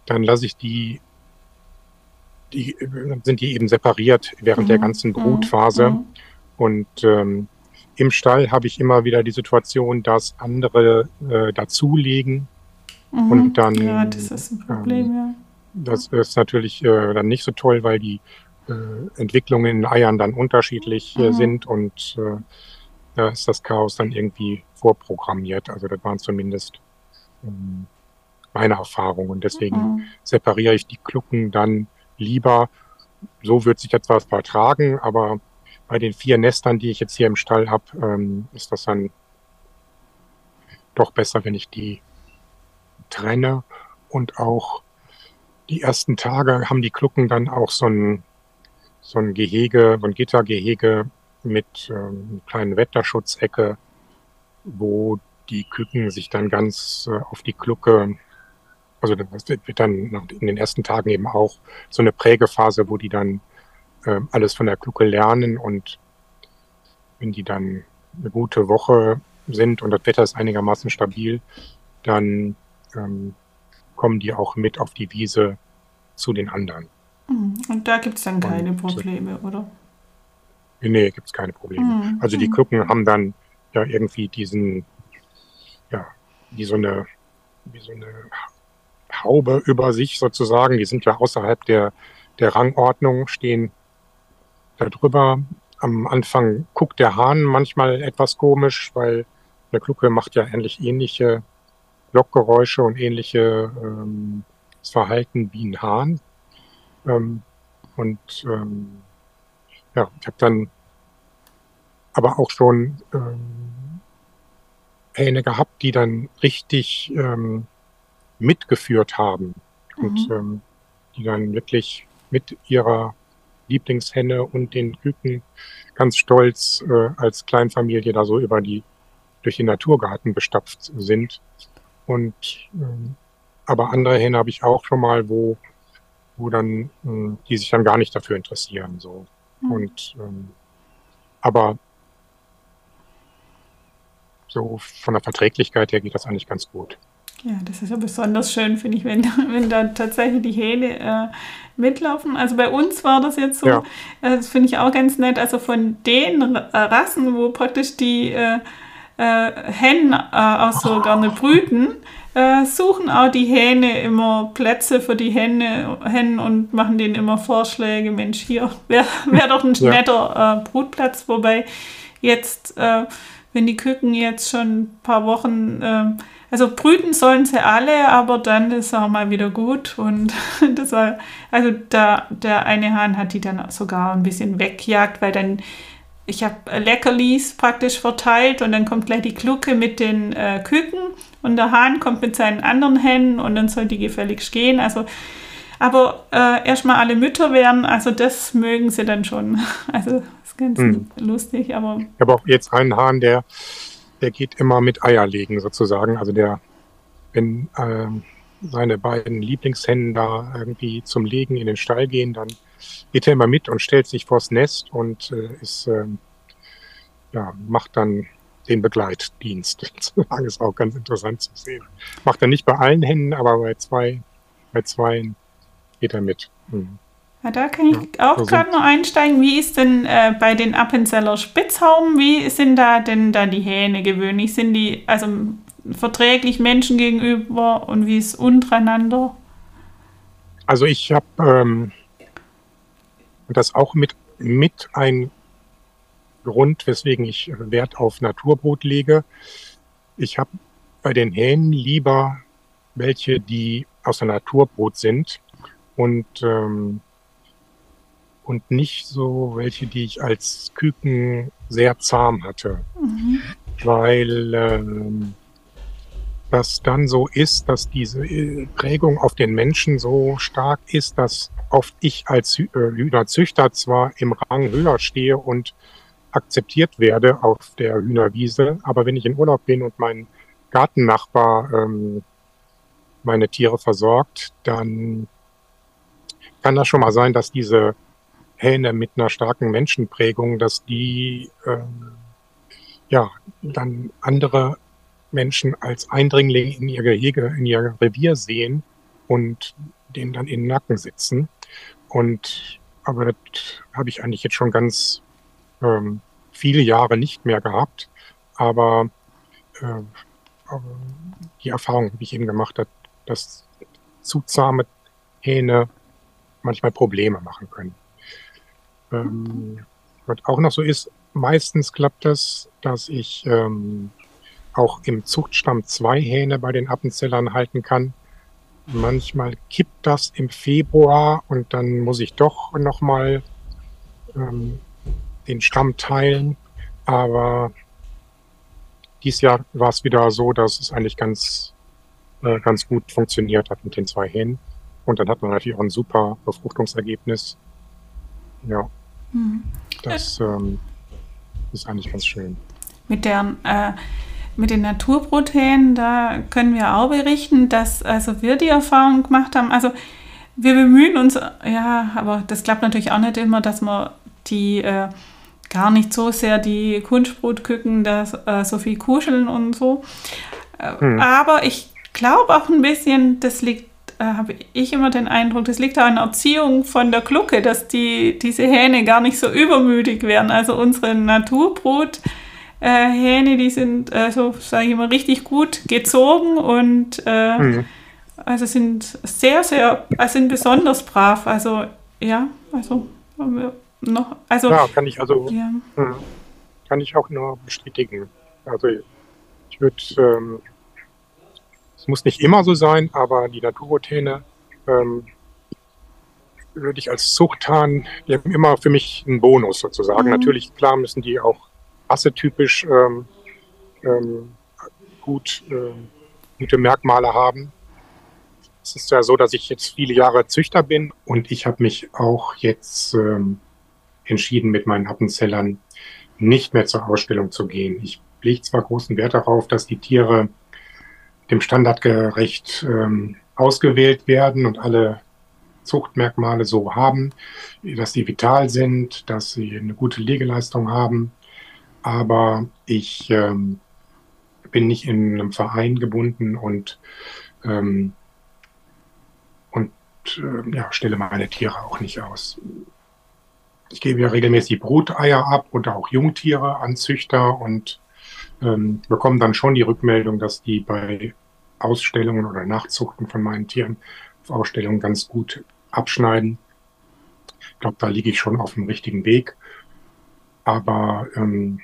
dann lasse ich die die, sind die eben separiert während mhm. der ganzen Brutphase. Mhm. Und ähm, im Stall habe ich immer wieder die Situation, dass andere äh, dazulegen mhm. und dann. Ja, das ist ein Problem, ähm, ja. Das ist natürlich äh, dann nicht so toll, weil die äh, Entwicklungen in Eiern dann unterschiedlich äh, mhm. sind und äh, da ist das Chaos dann irgendwie vorprogrammiert. Also das waren zumindest ähm, meine Erfahrungen. Und deswegen mhm. separiere ich die Klucken dann lieber. So wird sich etwas vertragen, aber bei den vier Nestern, die ich jetzt hier im Stall habe, ähm, ist das dann doch besser, wenn ich die trenne. Und auch die ersten Tage haben die Klucken dann auch so ein, so ein Gehege, so ein Gittergehege mit ähm, kleinen Wetterschutzecke, wo die Küken sich dann ganz äh, auf die Klucke also das wird dann in den ersten Tagen eben auch so eine Prägephase, wo die dann äh, alles von der Glucke lernen und wenn die dann eine gute Woche sind und das Wetter ist einigermaßen stabil, dann ähm, kommen die auch mit auf die Wiese zu den anderen. Mhm. Und da gibt es dann keine und, Probleme, oder? Nee, gibt es keine Probleme. Mhm. Also die Klucken haben dann ja irgendwie diesen, ja, wie so eine, wie so eine Haube über sich sozusagen. Die sind ja außerhalb der, der Rangordnung, stehen da drüber. Am Anfang guckt der Hahn manchmal etwas komisch, weil eine Glucke macht ja ähnlich ähnliche Lockgeräusche und ähnliche ähm, Verhalten wie ein Hahn. Ähm, und ähm, ja, ich habe dann aber auch schon ähm, Hähne gehabt, die dann richtig ähm, mitgeführt haben mhm. und ähm, die dann wirklich mit ihrer Lieblingshenne und den Küken ganz stolz äh, als Kleinfamilie da so über die durch den Naturgarten bestapft sind. Und ähm, aber andere Hähne habe ich auch schon mal, wo wo dann äh, die sich dann gar nicht dafür interessieren so mhm. und ähm, aber so von der Verträglichkeit her geht das eigentlich ganz gut. Ja, das ist ja besonders schön, finde ich, wenn, wenn da tatsächlich die Hähne äh, mitlaufen. Also bei uns war das jetzt so, ja. äh, das finde ich auch ganz nett, also von den Rassen, wo praktisch die äh, äh Hennen äh, auch so gerne brüten, äh, suchen auch die Hähne immer Plätze für die Henne, Hennen und machen denen immer Vorschläge. Mensch, hier wäre wär doch ein ja. netter Brutplatz, wobei jetzt, wenn die Küken jetzt schon ein paar Wochen also brüten sollen sie alle, aber dann ist auch mal wieder gut. Und das war, also da, der eine Hahn hat die dann sogar ein bisschen weggejagt, weil dann, ich habe Leckerlis praktisch verteilt und dann kommt gleich die Glucke mit den äh, Küken und der Hahn kommt mit seinen anderen Hennen und dann soll die gefälligst gehen. Also, aber äh, erstmal alle Mütter werden, also das mögen sie dann schon. Also das ist ganz hm. lustig. Aber ich habe auch jetzt einen Hahn, der der geht immer mit Eierlegen sozusagen. Also der, wenn äh, seine beiden Lieblingshennen da irgendwie zum Legen in den Stall gehen, dann geht er immer mit und stellt sich vors Nest und äh, ist, äh, ja, macht dann den Begleitdienst. Das ist auch ganz interessant zu sehen. Macht er nicht bei allen Hennen, aber bei zwei, bei zwei geht er mit. Mhm. Ja, da kann ich ja, auch gerade noch einsteigen. Wie ist denn äh, bei den Appenzeller Spitzhauben, wie sind da denn da die Hähne gewöhnlich? Sind die also verträglich Menschen gegenüber und wie ist untereinander? Also ich habe ähm, das auch mit, mit ein Grund, weswegen ich Wert auf Naturbrot lege. Ich habe bei den Hähnen lieber welche, die aus der Naturbrot sind und ähm, und nicht so welche, die ich als Küken sehr zahm hatte. Mhm. Weil ähm, das dann so ist, dass diese äh, Prägung auf den Menschen so stark ist, dass oft ich als äh, Hühnerzüchter zwar im Rang höher stehe und akzeptiert werde auf der Hühnerwiese, aber wenn ich in Urlaub bin und mein Gartennachbar ähm, meine Tiere versorgt, dann kann das schon mal sein, dass diese Hähne mit einer starken Menschenprägung, dass die ähm, ja dann andere Menschen als Eindringling in ihr Gehege, in ihr Revier sehen und denen dann in den Nacken sitzen. Und aber das habe ich eigentlich jetzt schon ganz ähm, viele Jahre nicht mehr gehabt. Aber, äh, die Erfahrung habe ich eben gemacht, dass, dass zu zahme Hähne manchmal Probleme machen können. Ähm, was auch noch so ist, meistens klappt das, dass ich ähm, auch im Zuchtstamm zwei Hähne bei den Appenzellern halten kann. Manchmal kippt das im Februar und dann muss ich doch nochmal ähm, den Stamm teilen. Aber dieses Jahr war es wieder so, dass es eigentlich ganz, äh, ganz gut funktioniert hat mit den zwei Hähnen. Und dann hat man natürlich auch ein super Befruchtungsergebnis. Ja. Mhm. Das ähm, ist eigentlich ganz schön. Mit, der, äh, mit den Naturproteinen, da können wir auch berichten, dass also wir die Erfahrung gemacht haben, also wir bemühen uns, ja, aber das klappt natürlich auch nicht immer, dass man die äh, gar nicht so sehr die Kunstbrutküken da äh, so viel kuscheln und so. Hm. Aber ich glaube auch ein bisschen, das liegt äh, habe ich immer den Eindruck, das liegt auch an Erziehung von der Glucke, dass die, diese Hähne gar nicht so übermütig werden. Also unsere Naturbrut. Äh, Hähne, die sind, äh, so sage ich immer, richtig gut gezogen und äh, mhm. also sind sehr, sehr, also sind besonders brav. Also ja, also noch, also ja, kann ich also ja. Hm, kann ich auch nur bestätigen. Also Ich würde, ähm, es muss nicht immer so sein, aber die Naturrotäne ähm, würde ich als Zuchthahn, die haben immer für mich einen Bonus sozusagen. Mhm. Natürlich, klar müssen die auch rassetypisch ähm, ähm, gut, äh, gute Merkmale haben. Es ist ja so, dass ich jetzt viele Jahre Züchter bin und ich habe mich auch jetzt ähm, entschieden, mit meinen Appenzellern nicht mehr zur Ausstellung zu gehen. Ich lege zwar großen Wert darauf, dass die Tiere dem Standard gerecht ähm, ausgewählt werden und alle Zuchtmerkmale so haben, dass sie vital sind, dass sie eine gute Legeleistung haben. Aber ich ähm, bin nicht in einem Verein gebunden und, ähm, und äh, ja, stelle meine Tiere auch nicht aus. Ich gebe ja regelmäßig Bruteier ab und auch Jungtiere an Züchter und ähm, bekomme dann schon die Rückmeldung, dass die bei Ausstellungen oder Nachzuchten von meinen Tieren auf Ausstellungen ganz gut abschneiden. Ich glaube, da liege ich schon auf dem richtigen Weg. Aber ähm,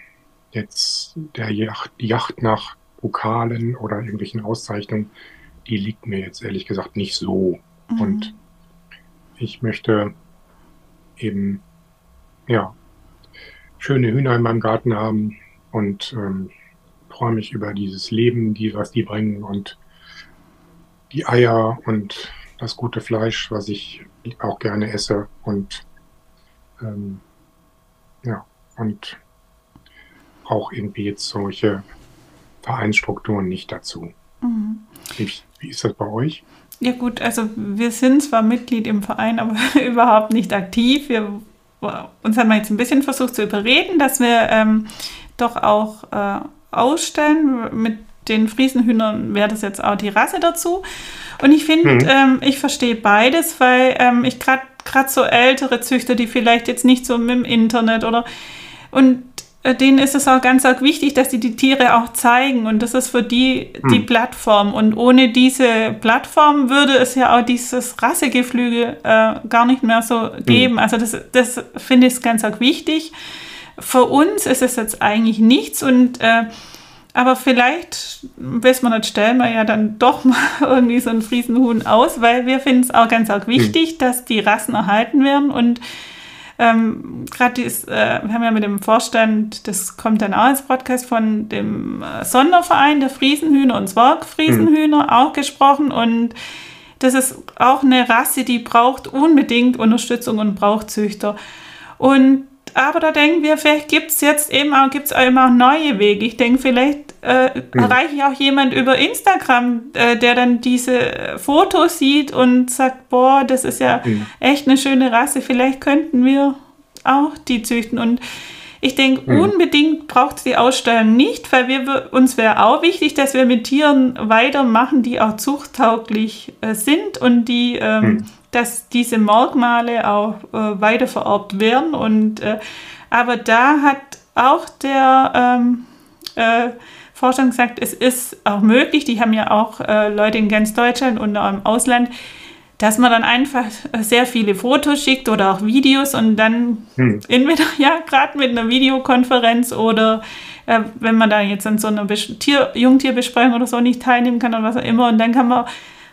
jetzt der Yacht, die Yacht nach Pokalen oder irgendwelchen Auszeichnungen, die liegt mir jetzt ehrlich gesagt nicht so. Mhm. Und ich möchte eben, ja, schöne Hühner in meinem Garten haben und ähm, freue mich über dieses Leben, die, was die bringen und die Eier und das gute Fleisch, was ich auch gerne esse und ähm, ja, und auch irgendwie jetzt solche Vereinsstrukturen nicht dazu. Mhm. Wie, wie ist das bei euch? Ja gut, also wir sind zwar Mitglied im Verein, aber überhaupt nicht aktiv. Wir, uns hat man jetzt ein bisschen versucht zu überreden, dass wir ähm, doch auch äh, ausstellen. Mit den Friesenhühnern wäre das jetzt auch die Rasse dazu. Und ich finde, mhm. ähm, ich verstehe beides, weil ähm, ich gerade gerade so ältere Züchter, die vielleicht jetzt nicht so mit dem Internet oder und äh, denen ist es auch ganz arg wichtig, dass sie die Tiere auch zeigen und das ist für die die mhm. Plattform und ohne diese Plattform würde es ja auch dieses Rassegeflügel äh, gar nicht mehr so geben. Mhm. Also das, das finde ich ganz arg wichtig. Für uns ist es jetzt eigentlich nichts und äh, aber vielleicht, weiß man nicht, stellen wir ja dann doch mal irgendwie so ein Friesenhuhn aus, weil wir finden es auch ganz arg wichtig, mhm. dass die Rassen erhalten werden. Und ähm, gerade äh, wir haben ja mit dem Vorstand, das kommt dann auch als Podcast von dem äh, Sonderverein der Friesenhühner und Zwergfriesenhühner mhm. auch gesprochen. Und das ist auch eine Rasse, die braucht unbedingt Unterstützung und braucht Züchter. Und aber da denken wir, vielleicht gibt es jetzt eben auch, gibt's auch neue Wege. Ich denke, vielleicht äh, erreiche ich auch jemand über Instagram, äh, der dann diese Fotos sieht und sagt, boah, das ist ja echt eine schöne Rasse. Vielleicht könnten wir auch die züchten. Und ich denke, unbedingt braucht es die Ausstellung nicht, weil wir, uns wäre auch wichtig, dass wir mit Tieren weitermachen, die auch zuchttauglich äh, sind und die ähm, dass diese Merkmale auch äh, weitervererbt werden. Und, äh, aber da hat auch der ähm, Vorstand gesagt, es ist auch möglich, die haben ja auch äh, Leute in ganz Deutschland und auch im Ausland, dass man dann einfach sehr viele Fotos schickt oder auch Videos und dann hm. entweder ja gerade mit einer Videokonferenz oder äh, wenn man da jetzt an so einer Tier Jungtierbesprechung oder so nicht teilnehmen kann oder was auch immer und dann kann man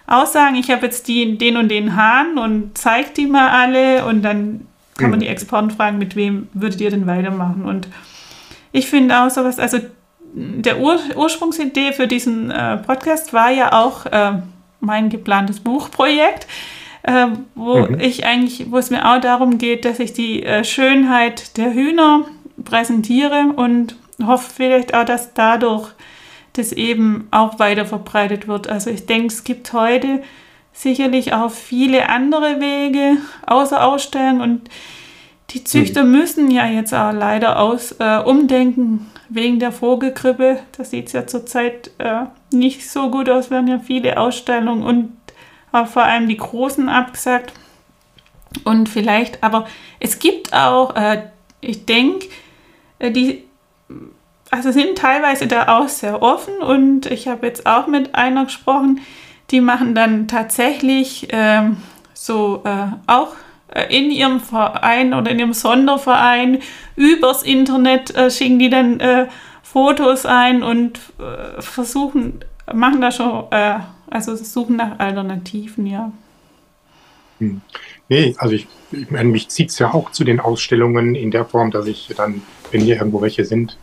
aussagen, ich habe jetzt die, den und den Hahn und zeigt die mal alle und dann kann man mhm. die Exporten fragen, mit wem würdet ihr denn weitermachen? Und ich finde auch sowas, also der Ur Ursprungsidee für diesen äh, Podcast war ja auch äh, mein geplantes Buchprojekt, äh, wo mhm. ich eigentlich, wo es mir auch darum geht, dass ich die äh, Schönheit der Hühner präsentiere und hoffe vielleicht auch, dass dadurch das eben auch weiter verbreitet wird. Also ich denke, es gibt heute sicherlich auch viele andere Wege außer Ausstellen und die Züchter mhm. müssen ja jetzt auch leider aus äh, umdenken wegen der Vogelgrippe. Das sieht es ja zurzeit äh, nicht so gut aus, werden ja viele Ausstellungen und auch vor allem die großen abgesagt. Und vielleicht, aber es gibt auch, äh, ich denke, äh, die also sind teilweise da auch sehr offen und ich habe jetzt auch mit einer gesprochen, die machen dann tatsächlich ähm, so äh, auch äh, in ihrem Verein oder in ihrem Sonderverein übers Internet äh, schicken die dann äh, Fotos ein und äh, versuchen, machen da schon, äh, also suchen nach Alternativen, ja. Hm. Nee, also ich, ich meine, mich zieht es ja auch zu den Ausstellungen in der Form, dass ich dann, wenn hier irgendwo welche sind,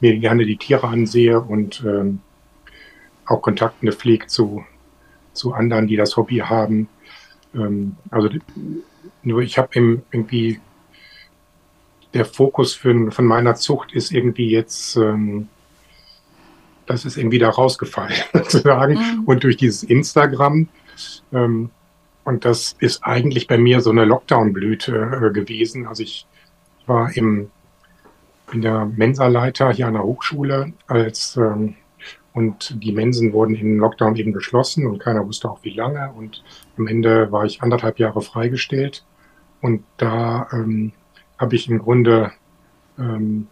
mir gerne die Tiere ansehe und ähm, auch Kontakte pflegt zu, zu anderen, die das Hobby haben. Ähm, also nur ich habe irgendwie der Fokus für, von meiner Zucht ist irgendwie jetzt, ähm, das ist irgendwie da rausgefallen, sozusagen. Mhm. Und durch dieses Instagram, ähm, und das ist eigentlich bei mir so eine Lockdown-Blüte äh, gewesen. Also ich war im, bin der Mensa-Leiter hier an der Hochschule als ähm, und die Mensen wurden in Lockdown eben geschlossen und keiner wusste auch wie lange. Und am Ende war ich anderthalb Jahre freigestellt. Und da ähm, habe ich im Grunde ähm,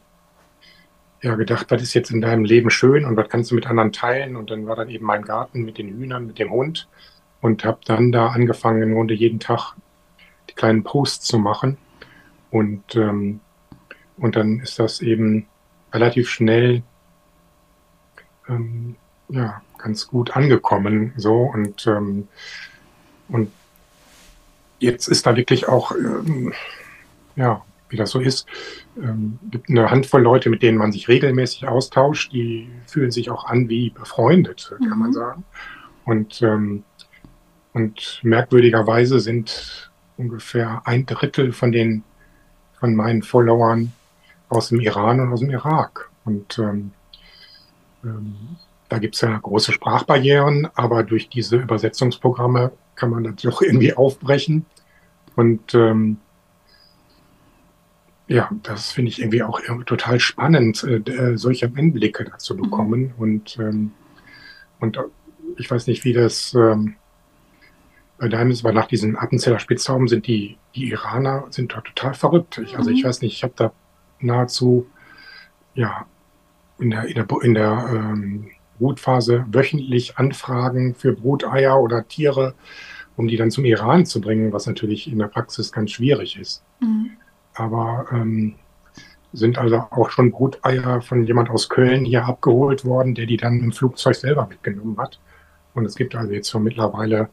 ja gedacht, was ist jetzt in deinem Leben schön und was kannst du mit anderen teilen? Und dann war dann eben mein Garten mit den Hühnern, mit dem Hund und habe dann da angefangen, im Grunde jeden Tag die kleinen Posts zu machen. Und, ähm, und dann ist das eben relativ schnell ähm, ja, ganz gut angekommen. So und, ähm, und jetzt ist da wirklich auch ähm, ja, wie das so ist. Ähm, gibt eine Handvoll Leute, mit denen man sich regelmäßig austauscht, die fühlen sich auch an wie befreundet, kann mhm. man sagen. Und, ähm, und merkwürdigerweise sind ungefähr ein Drittel von den von meinen Followern aus dem Iran und aus dem Irak. Und ähm, ähm, da gibt es ja große Sprachbarrieren, aber durch diese Übersetzungsprogramme kann man das doch irgendwie aufbrechen. Und ähm, ja, das finde ich irgendwie auch total spannend, äh, äh, solche Einblicke dazu mhm. bekommen. Und, ähm, und äh, ich weiß nicht, wie das ähm, bei deinem ist, weil nach diesen Appenzeller Spitzhauben sind die, die Iraner sind total verrückt. Ich, also ich mhm. weiß nicht, ich habe da nahezu ja in der, in der, in der ähm, Brutphase wöchentlich Anfragen für Bruteier oder Tiere, um die dann zum Iran zu bringen, was natürlich in der Praxis ganz schwierig ist. Mhm aber ähm, sind also auch schon Bruteier von jemand aus Köln hier abgeholt worden, der die dann im Flugzeug selber mitgenommen hat. Und es gibt also jetzt schon mittlerweile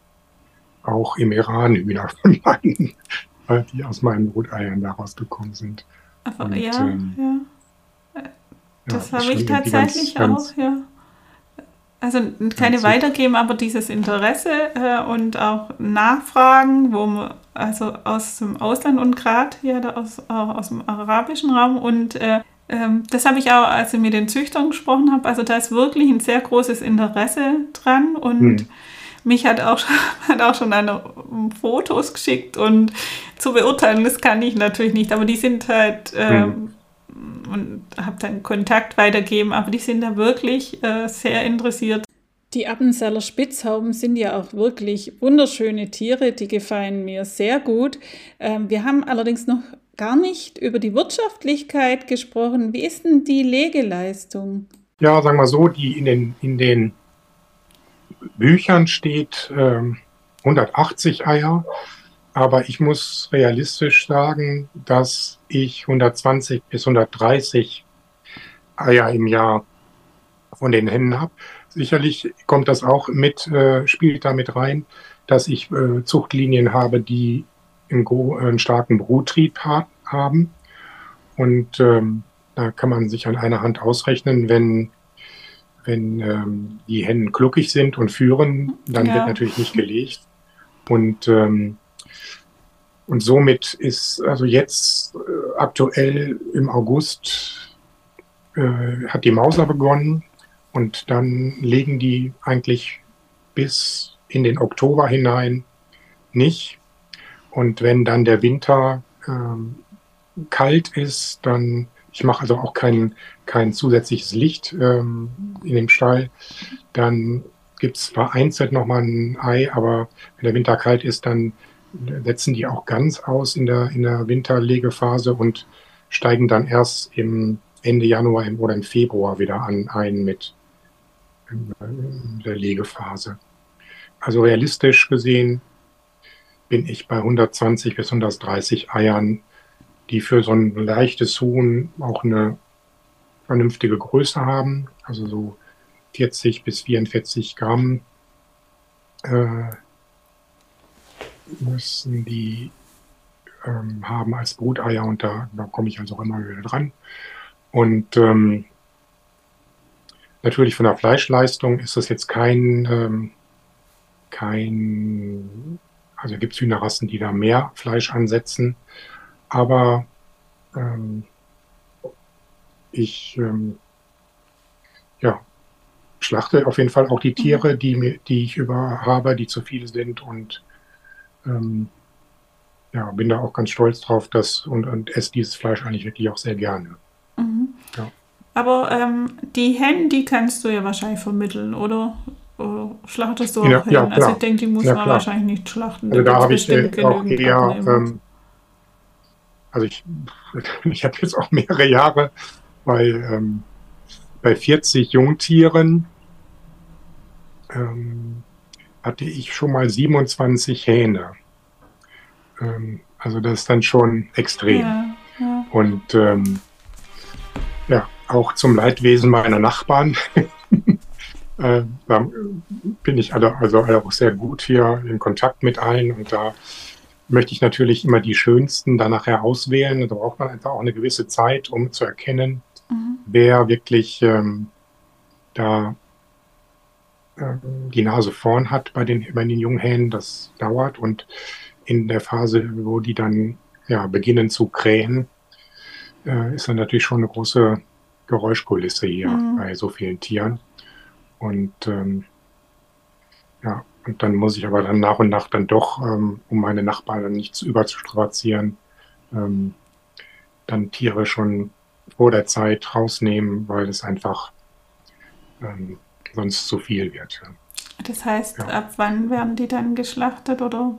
auch im Iran Hühner von meinen, die aus meinen Bruteiern daraus gekommen sind. Aber, Und, ja, ähm, ja. Das ja, habe ich tatsächlich ganz, auch, ja. Also keine ja, weitergeben, aber dieses Interesse äh, und auch Nachfragen, wo man, also aus dem Ausland und gerade ja aus, auch aus dem arabischen Raum. Und äh, ähm, das habe ich auch, als ich mit den Züchtern gesprochen habe, also da ist wirklich ein sehr großes Interesse dran. Und hm. mich hat auch, hat auch schon eine Fotos geschickt. Und zu beurteilen, das kann ich natürlich nicht, aber die sind halt ähm, hm und habe dann Kontakt weitergeben, aber die sind da wirklich äh, sehr interessiert. Die Appenzeller Spitzhauben sind ja auch wirklich wunderschöne Tiere, die gefallen mir sehr gut. Ähm, wir haben allerdings noch gar nicht über die Wirtschaftlichkeit gesprochen. Wie ist denn die Legeleistung? Ja, sagen wir so, die in den, in den Büchern steht ähm, 180 Eier. Aber ich muss realistisch sagen, dass ich 120 bis 130 Eier im Jahr von den Hennen habe. Sicherlich kommt das auch mit, äh, spielt damit rein, dass ich äh, Zuchtlinien habe, die einen, einen starken Bruttrieb ha haben. Und ähm, da kann man sich an einer Hand ausrechnen, wenn, wenn ähm, die Hennen kluckig sind und führen, dann ja. wird natürlich nicht gelegt. Und ähm, und somit ist also jetzt äh, aktuell im August äh, hat die Mauser begonnen und dann legen die eigentlich bis in den Oktober hinein nicht. Und wenn dann der Winter ähm, kalt ist, dann, ich mache also auch kein, kein zusätzliches Licht ähm, in dem Stall, dann gibt es vereinzelt nochmal ein Ei, aber wenn der Winter kalt ist, dann setzen die auch ganz aus in der, in der Winterlegephase und steigen dann erst im Ende Januar oder im Februar wieder an, ein mit der Legephase. Also realistisch gesehen bin ich bei 120 bis 130 Eiern, die für so ein leichtes Huhn auch eine vernünftige Größe haben, also so 40 bis 44 Gramm äh, müssen die ähm, haben als Bruteier und da, da komme ich also auch immer wieder dran. Und ähm, natürlich von der Fleischleistung ist das jetzt kein, ähm, kein, also gibt es Hühnerrassen, die da mehr Fleisch ansetzen, aber ähm, ich ähm, ja, schlachte auf jeden Fall auch die Tiere, die, die ich über habe, die zu viele sind und ähm, ja, bin da auch ganz stolz drauf, dass und, und esse dieses Fleisch eigentlich wirklich auch sehr gerne. Mhm. Ja. Aber ähm, die Hennen, die kannst du ja wahrscheinlich vermitteln, oder? oder schlachtest du auch ja, ja, Also ich denke, die muss ja, man klar. wahrscheinlich nicht schlachten. Also da habe ich äh, auch eher, ähm, also ich, ich habe jetzt auch mehrere Jahre bei, ähm, bei 40 Jungtieren ähm, hatte ich schon mal 27 Hähne. Ähm, also das ist dann schon extrem. Ja, ja. Und ähm, ja, auch zum Leidwesen meiner Nachbarn. äh, da bin ich alle, also auch sehr gut hier in Kontakt mit allen und da möchte ich natürlich immer die schönsten dann nachher auswählen. Da braucht man einfach auch eine gewisse Zeit, um zu erkennen, mhm. wer wirklich ähm, da die Nase vorn hat bei den, bei den Junghähnen. Das dauert und in der Phase, wo die dann ja, beginnen zu krähen, äh, ist dann natürlich schon eine große Geräuschkulisse hier mhm. bei so vielen Tieren. Und ähm, ja, und dann muss ich aber dann nach und nach dann doch, ähm, um meine Nachbarn nicht zu überzustrapazieren, ähm, dann Tiere schon vor der Zeit rausnehmen, weil es einfach ähm, sonst zu viel wird. Das heißt, ja. ab wann werden die dann geschlachtet oder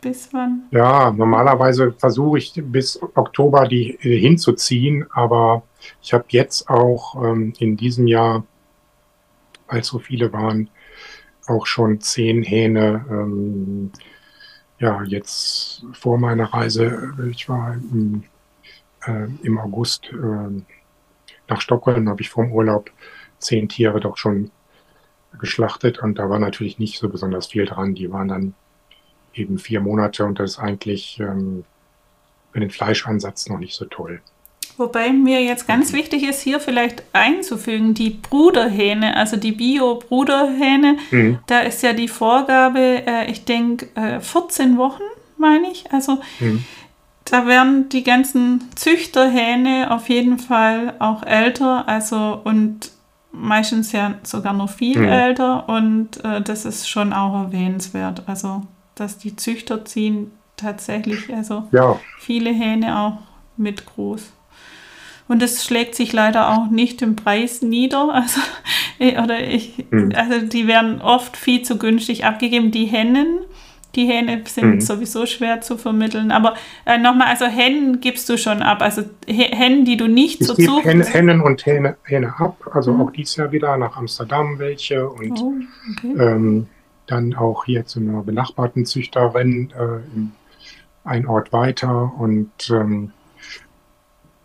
bis wann? Ja, normalerweise versuche ich bis Oktober die äh, hinzuziehen, aber ich habe jetzt auch ähm, in diesem Jahr, als so viele waren, auch schon zehn Hähne. Ähm, ja, jetzt vor meiner Reise, ich war im, äh, im August äh, nach Stockholm, habe ich vom Urlaub zehn Tiere doch schon geschlachtet und da war natürlich nicht so besonders viel dran. Die waren dann eben vier Monate und das ist eigentlich ähm, für den Fleischansatz noch nicht so toll. Wobei mir jetzt ganz wichtig ist, hier vielleicht einzufügen, die Bruderhähne, also die Bio-Bruderhähne, mhm. da ist ja die Vorgabe, äh, ich denke, äh, 14 Wochen, meine ich. Also mhm. da werden die ganzen Züchterhähne auf jeden Fall auch älter, also und meistens ja sogar noch viel mhm. älter und äh, das ist schon auch erwähnenswert. Also dass die Züchter ziehen tatsächlich also ja. viele Hähne auch mit groß. Und es schlägt sich leider auch nicht im Preis nieder. Also, oder ich, mhm. also die werden oft viel zu günstig abgegeben. Die Hennen, die Hähne sind mhm. sowieso schwer zu vermitteln. Aber äh, nochmal, also Hennen gibst du schon ab. Also Hennen, die du nicht ich zur Zucht... Hen Hennen und Hähne, Hähne ab. Also mhm. auch dieses Jahr wieder nach Amsterdam welche. Und oh, okay. ähm, dann auch hier zu einer benachbarten Züchterin äh, ein Ort weiter und ähm,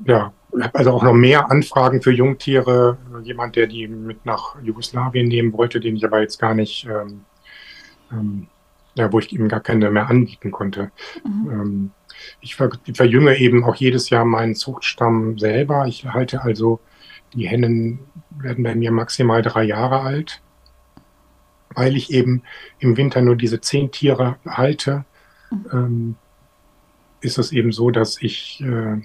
ja, also auch noch mehr Anfragen für Jungtiere. Jemand, der die mit nach Jugoslawien nehmen wollte, den ich aber jetzt gar nicht, ähm, ähm, ja, wo ich ihm gar keine mehr anbieten konnte. Mhm. Ähm, ich, ver verjünge eben auch jedes Jahr meinen Zuchtstamm selber. Ich halte also, die Hennen werden bei mir maximal drei Jahre alt weil ich eben im Winter nur diese zehn Tiere halte, mhm. ähm, ist es eben so, dass ich äh,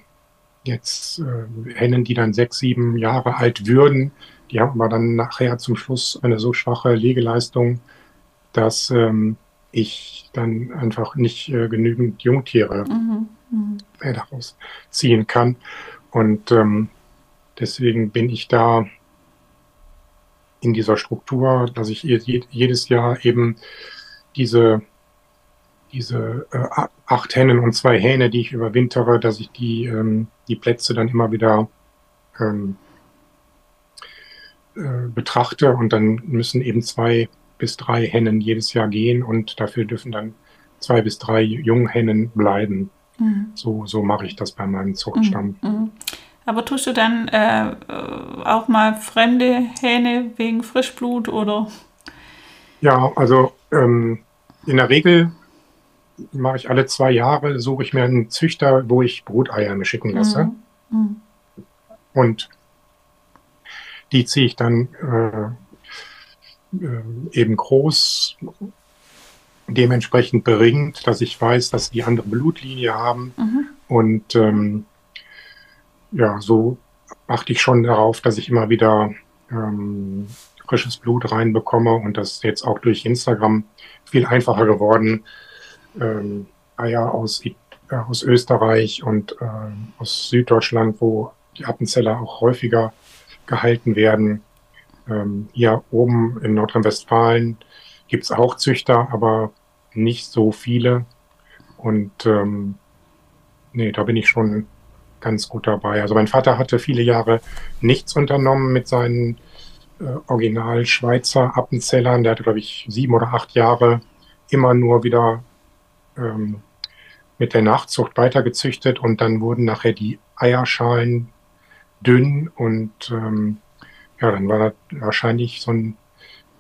jetzt äh, Hennen, die dann sechs, sieben Jahre alt würden, die haben aber dann nachher zum Schluss eine so schwache Legeleistung, dass ähm, ich dann einfach nicht äh, genügend Jungtiere mhm. Mhm. daraus ziehen kann. Und ähm, deswegen bin ich da in dieser Struktur, dass ich jedes Jahr eben diese, diese äh, acht Hennen und zwei Hähne, die ich überwintere, dass ich die, ähm, die Plätze dann immer wieder ähm, äh, betrachte und dann müssen eben zwei bis drei Hennen jedes Jahr gehen und dafür dürfen dann zwei bis drei Junghennen bleiben. Mhm. So, so mache ich das bei meinem Zuchtstamm. Mhm. Mhm. Aber tust du dann äh, auch mal fremde Hähne wegen Frischblut oder? Ja, also ähm, in der Regel mache ich alle zwei Jahre, suche ich mir einen Züchter, wo ich Bruteier mir schicken lasse. Mhm. Mhm. Und die ziehe ich dann äh, äh, eben groß, dementsprechend beringt, dass ich weiß, dass die andere Blutlinie haben. Mhm. Und ähm, ja, so achte ich schon darauf, dass ich immer wieder ähm, frisches Blut reinbekomme und das ist jetzt auch durch Instagram viel einfacher geworden. Ähm, Eier aus, äh, aus Österreich und äh, aus Süddeutschland, wo die Appenzeller auch häufiger gehalten werden. Ähm, hier oben in Nordrhein-Westfalen gibt es auch Züchter, aber nicht so viele. Und ähm, nee, da bin ich schon ganz gut dabei. Also mein Vater hatte viele Jahre nichts unternommen mit seinen äh, Original Schweizer Appenzellern. Der hatte, glaube ich, sieben oder acht Jahre immer nur wieder ähm, mit der Nachzucht weitergezüchtet und dann wurden nachher die Eierschalen dünn und ähm, ja, dann war das wahrscheinlich so ein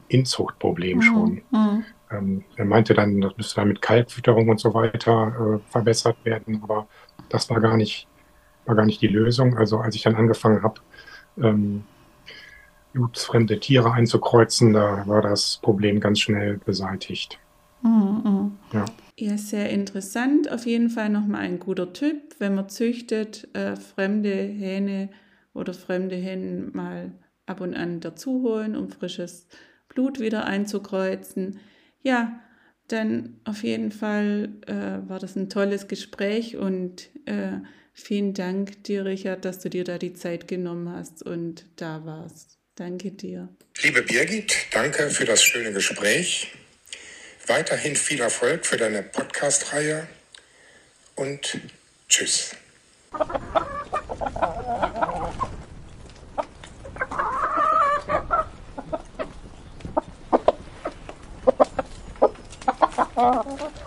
Inzuchtproblem mhm. schon. Mhm. Ähm, er meinte dann, das müsste dann mit Kalkfütterung und so weiter äh, verbessert werden, aber das war gar nicht, war gar nicht die Lösung. Also als ich dann angefangen habe, ähm, blutsfremde Tiere einzukreuzen, da war das Problem ganz schnell beseitigt. Mhm. mhm. Ja. Ja, sehr interessant. Auf jeden Fall nochmal ein guter Tipp, wenn man züchtet, äh, fremde Hähne oder fremde Hennen mal ab und an dazu holen, um frisches Blut wieder einzukreuzen. Ja, dann auf jeden Fall äh, war das ein tolles Gespräch und äh, vielen Dank dir, Richard, dass du dir da die Zeit genommen hast und da warst. Danke dir. Liebe Birgit, danke für das schöne Gespräch. Weiterhin viel Erfolg für deine Podcast-Reihe und tschüss. Oh.